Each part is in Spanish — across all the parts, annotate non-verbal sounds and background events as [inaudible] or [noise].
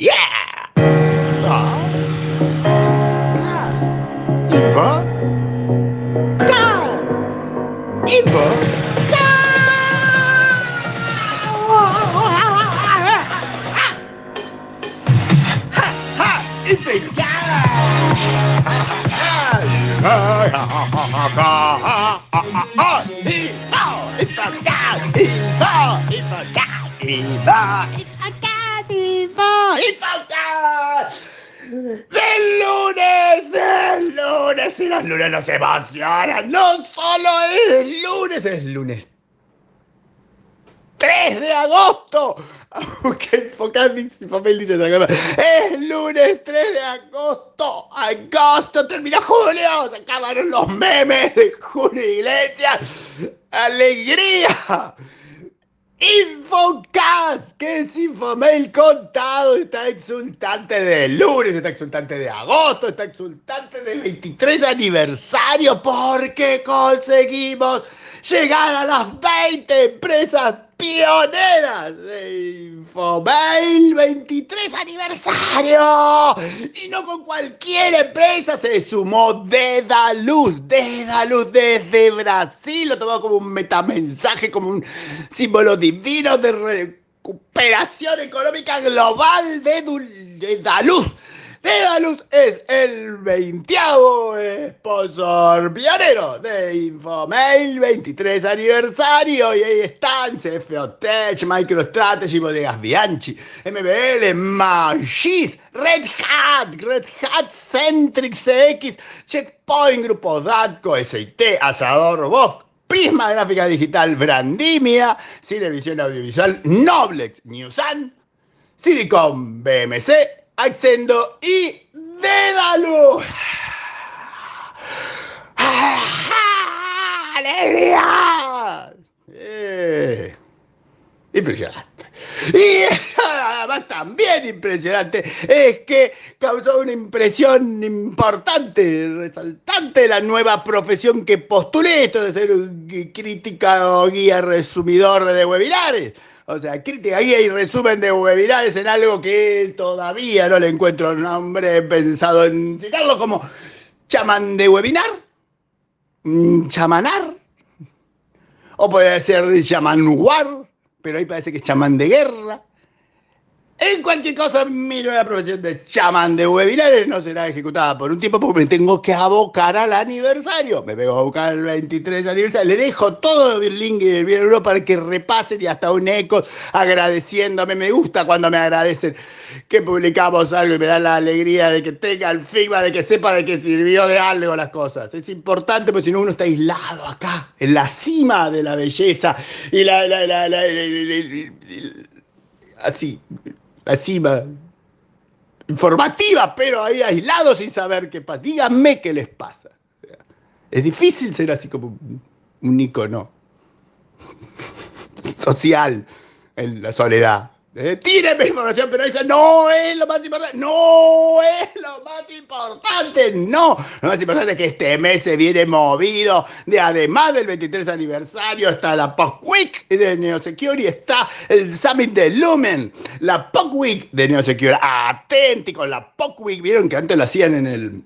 Yeah! Eva. Eva. Eva. Eva. Eva. Eva. Eva. Eva. Eva. Eva. Eva. Eva. Eva. Go! Info. ¡Del lunes! ¡El lunes! Y los lunes nos emocionan. No solo es lunes, es lunes 3 de agosto. Aunque enfocar mi papel dice otra cosa. Es lunes 3 de agosto. Agosto, termina julio. Se acabaron los memes de Julio Iglesias. ¡Alegría! Infocast, que es Infomail contado, está exultante del lunes, está exultante de agosto, está exultante del 23 aniversario, porque conseguimos llegar a las 20 empresas pioneras de Infomail 23 aniversario. Y no con cualquier empresa se sumó Dedaluz, Dedaluz desde Brasil, lo tomó como un metamensaje, como un símbolo divino de recuperación económica global de Dedaluz. Dedaluz es el 20 sponsor pionero de Infomail 23 aniversario y ahí están CFO Tech, MicroStrategy, Bodegas Bianchi, MBL, Magis, Red Hat, Red Hat Centrix CX, Checkpoint, Grupo Datco, SIT, Asador Robot, Prisma Gráfica Digital, Brandimia, Cinevisión Audiovisual, Noblex, Newsan, Silicon BMC, Accendo y Dédalo. [laughs] ¡Alegría! Eh, impresionante. Y [laughs] además también impresionante es que causó una impresión importante, resaltante la nueva profesión que postulé, esto de ser un crítica o guía resumidor de webinares. O sea, crítica, guía y resumen de webinares en algo que todavía no le encuentro nombre. Pensado en citarlo como chamán de webinar, chamanar, o puede ser chamán war, pero ahí parece que es chamán de guerra. En cualquier cosa, mi nueva profesión de chamán de webinares no será ejecutada por un tiempo porque me tengo que abocar al aniversario. Me vengo a buscar el 23 aniversario. Le dejo todo el link en el video para que repasen y hasta un eco agradeciéndome. Me gusta cuando me agradecen que publicamos algo y me da la alegría de que tenga el feedback, de que sepa de que sirvió de algo las cosas. Es importante porque si no uno está aislado acá, en la cima de la belleza y la, la, la, la así la cima informativa, pero ahí aislado sin saber qué pasa. Díganme qué les pasa. Es difícil ser así como un icono [laughs] social en la soledad. Eh, tíreme información, pero eso no es lo más importante. No es lo más importante. No. Lo más importante es que este mes se viene movido. De además del 23 aniversario, está la Week de Neosecurity, está el Summit de Lumen, la Post Week de Neosecurity. Atenti con la Post Week. Vieron que antes lo hacían en el,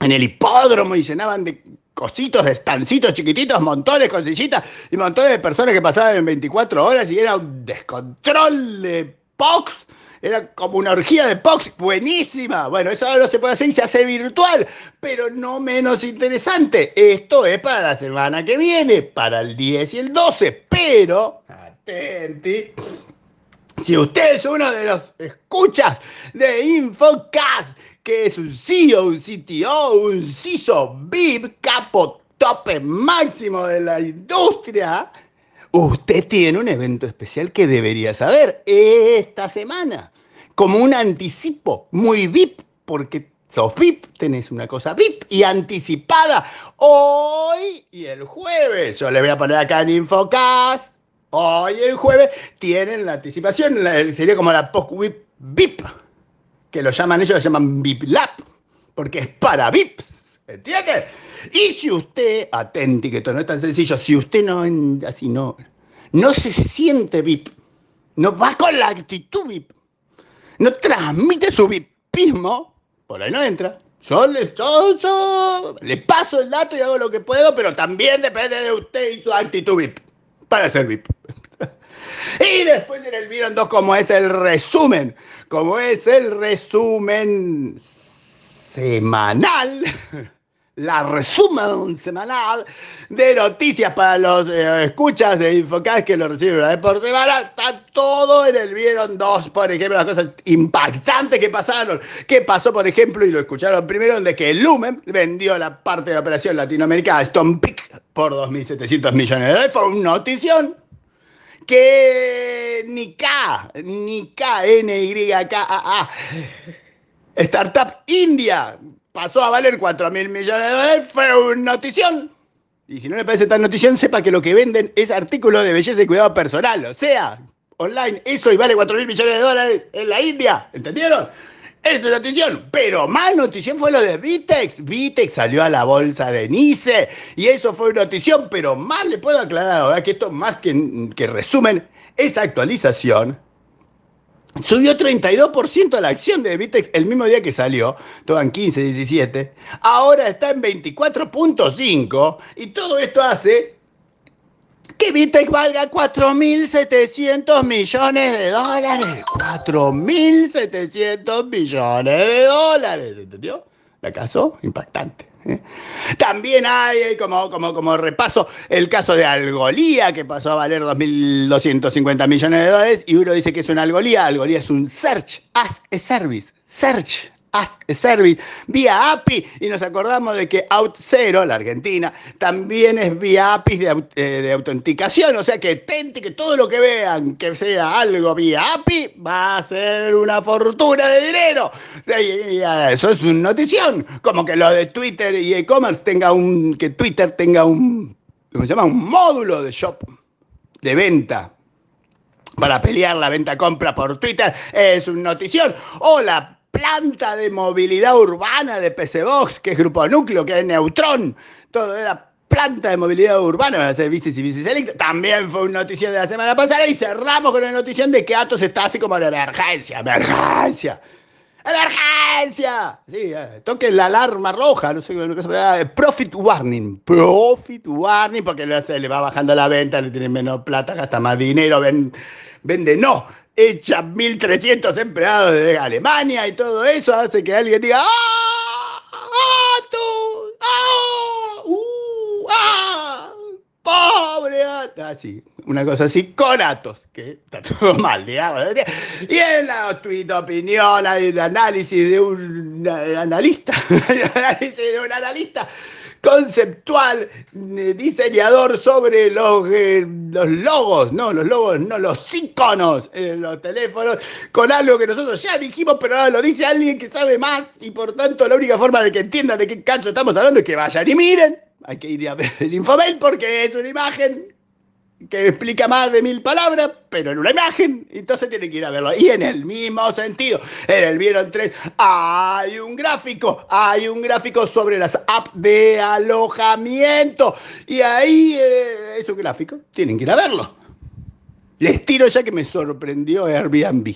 en el hipódromo y llenaban de cositos, estancitos chiquititos, montones con sillitas y montones de personas que pasaban en 24 horas y era un descontrol de POX. Era como una orgía de POX, buenísima. Bueno, eso ahora no se puede hacer y se hace virtual, pero no menos interesante. Esto es para la semana que viene, para el 10 y el 12. Pero, atenti, si usted es uno de los escuchas de Infocast, que es un CEO, un CTO, un CISO, VIP, capo, tope máximo de la industria, usted tiene un evento especial que debería saber esta semana, como un anticipo muy VIP, porque sos VIP, tenés una cosa VIP y anticipada hoy y el jueves. Yo le voy a poner acá en Infocast. Hoy el jueves tienen la anticipación, sería como la post-VIP VIP que lo llaman ellos, lo llaman VIP Lab, porque es para VIPs, ¿entiendes? Y si usted, atenti, que esto no es tan sencillo, si usted no, así no, no se siente VIP, no va con la actitud VIP, no transmite su vipismo, por ahí no entra. Yo yo, le paso el dato y hago lo que puedo, pero también depende de usted y su actitud VIP para ser VIP. [laughs] Y después en el Vieron 2, como es el resumen, como es el resumen semanal [laughs] la resumen semanal de noticias para los eh, escuchas de Infocast que lo reciben una vez por semana. Está todo en el Vieron 2, por ejemplo, las cosas impactantes que pasaron. ¿Qué pasó, por ejemplo, y lo escucharon primero, de que Lumen vendió la parte de operación latinoamericana Stone Peak por 2.700 millones de dólares? Fue una notición que ni K, ni K, N, Y, K, A, A. Startup India pasó a valer 4 mil millones de dólares, fue una notición. Y si no le parece tan notición, sepa que lo que venden es artículos de belleza y cuidado personal. O sea, online, eso y vale 4 mil millones de dólares en la India. ¿Entendieron? Eso es notición. Pero más notición fue lo de Vitex. Vitex salió a la bolsa de Nice y eso fue notición. Pero más le puedo aclarar ahora que esto, más que, que resumen, esa actualización Subió 32% la acción de Vitex el mismo día que salió, todo en 15, 17. Ahora está en 24.5 y todo esto hace que Vitex valga 4.700 millones de dólares. 4.700 millones de dólares, ¿entendió? ¿La caso? Impactante. ¿Eh? También hay, como, como, como repaso, el caso de Algolía, que pasó a valer 2.250 millones de dólares, y uno dice que es un Algolía. Algolía es un Search as a Service. Search as Service vía API y nos acordamos de que Out0, la Argentina, también es vía API de, eh, de, autenticación, o sea que tente que todo lo que vean que sea algo vía API va a ser una fortuna de dinero. Eso es una notición, como que lo de Twitter y e-commerce tenga un, que Twitter tenga un, ¿cómo se llama? Un módulo de shop, de venta para pelear la venta-compra por Twitter es una notición. O la planta de movilidad urbana de PC Box, que es Grupo Núcleo, que es Neutrón, todo era planta de movilidad urbana, van a ser bicis y bicis eléctricas. También fue una noticia de la semana pasada y cerramos con la noticia de que Atos está así como de emergencia, emergencia. ¡Emergencia! Sí, eh, toque la alarma roja, no sé qué llama. Profit warning. Profit warning, porque le, va bajando la venta, le tiene menos plata, gasta más dinero, ven, vende. No, echa 1.300 empleados de Alemania y todo eso hace que alguien diga ¡Ah! ¡Ah! ¡Tú! ¡Ah! ¡Uh! ¡Ah! ¡Pobre Así, una cosa así con Atos, que está todo [laughs] mal, digamos. Y en la tweet opinión, el [laughs] análisis de un analista, el análisis de un analista conceptual, eh, diseñador sobre los, eh, los logos, no, los logos, no, los iconos en los teléfonos, con algo que nosotros ya dijimos, pero ahora lo dice alguien que sabe más y por tanto la única forma de que entiendan de qué cacho estamos hablando es que vayan y miren. Hay que ir a ver el infomail porque es una imagen que explica más de mil palabras, pero en una imagen, entonces tienen que ir a verlo. Y en el mismo sentido, en el Vieron 3 hay un gráfico, hay un gráfico sobre las apps de alojamiento. Y ahí eh, es un gráfico, tienen que ir a verlo. Les tiro ya que me sorprendió Airbnb.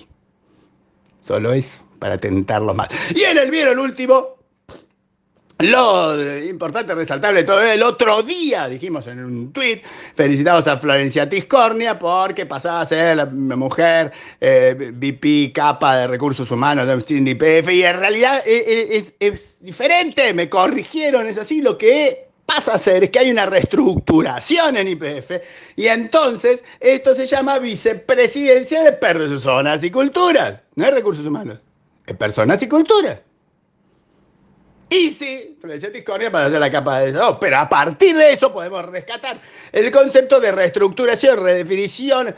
Solo eso, para tentarlo más. Y en el Vieron último, lo importante, resaltable todo el otro día, dijimos en un tweet, felicitamos a Florencia Tiscornia porque pasaba a ser la mujer eh, VP capa de recursos humanos de IPF y en realidad es, es, diferente, me corrigieron, es así, lo que pasa a ser es que hay una reestructuración en IPF y entonces esto se llama vicepresidencia de personas y culturas, no es recursos humanos, es personas y culturas. Y sí, Florencia Tiscornia para hacer la capa de eso. Pero a partir de eso podemos rescatar el concepto de reestructuración, redefinición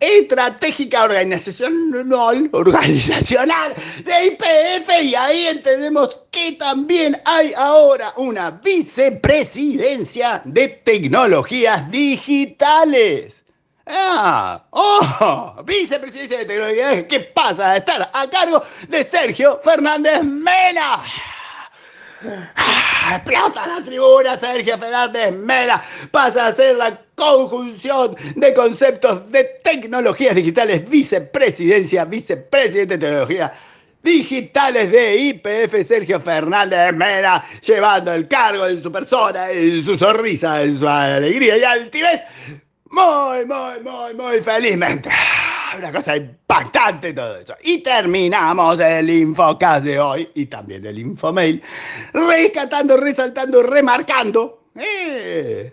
estratégica organizacional, organizacional de IPF y ahí entendemos que también hay ahora una vicepresidencia de tecnologías digitales. Ah, oh, vicepresidencia de tecnologías ¿Qué pasa a estar a cargo de Sergio Fernández Mena. Explota la tribuna, Sergio Fernández Mera pasa a ser la conjunción de conceptos de tecnologías digitales, vicepresidencia, vicepresidente de tecnología digitales de IPF Sergio Fernández Mena, llevando el cargo en su persona, en su sonrisa, en su alegría y altivez, muy, muy, muy, muy felizmente. Una cosa impactante todo eso. Y terminamos el Infocast de hoy y también el Infomail, rescatando, resaltando, remarcando. Eh,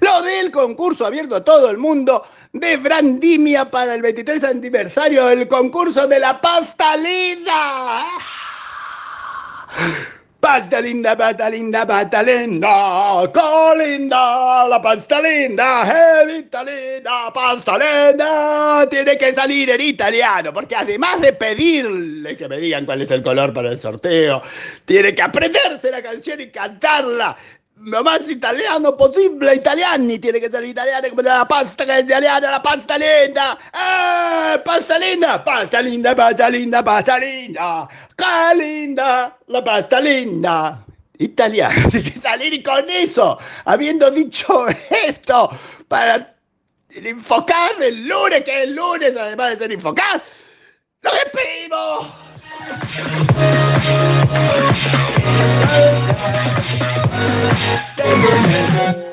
lo del concurso abierto a todo el mundo de Brandimia para el 23 aniversario del concurso de la pasta linda. Pasta linda, pasta linda, pasta linda, colinda, la pasta linda, evita linda, pasta linda. Tiene que salir en italiano, porque además de pedirle que me digan cuál es el color para el sorteo, tiene que aprenderse la canción y cantarla más italiano posible, italiani, tiene que ser italiano come la pasta che è italiana, la pasta linda, eh, pasta linda, pasta linda, pasta linda, pasta linda, che linda, la pasta linda. Italiano, [laughs] tiene que salir con eso, habiendo dicho esto, para el enfocar del lunes, que es el lunes, además de ser enfocar, lo despedimos. Tamo junto.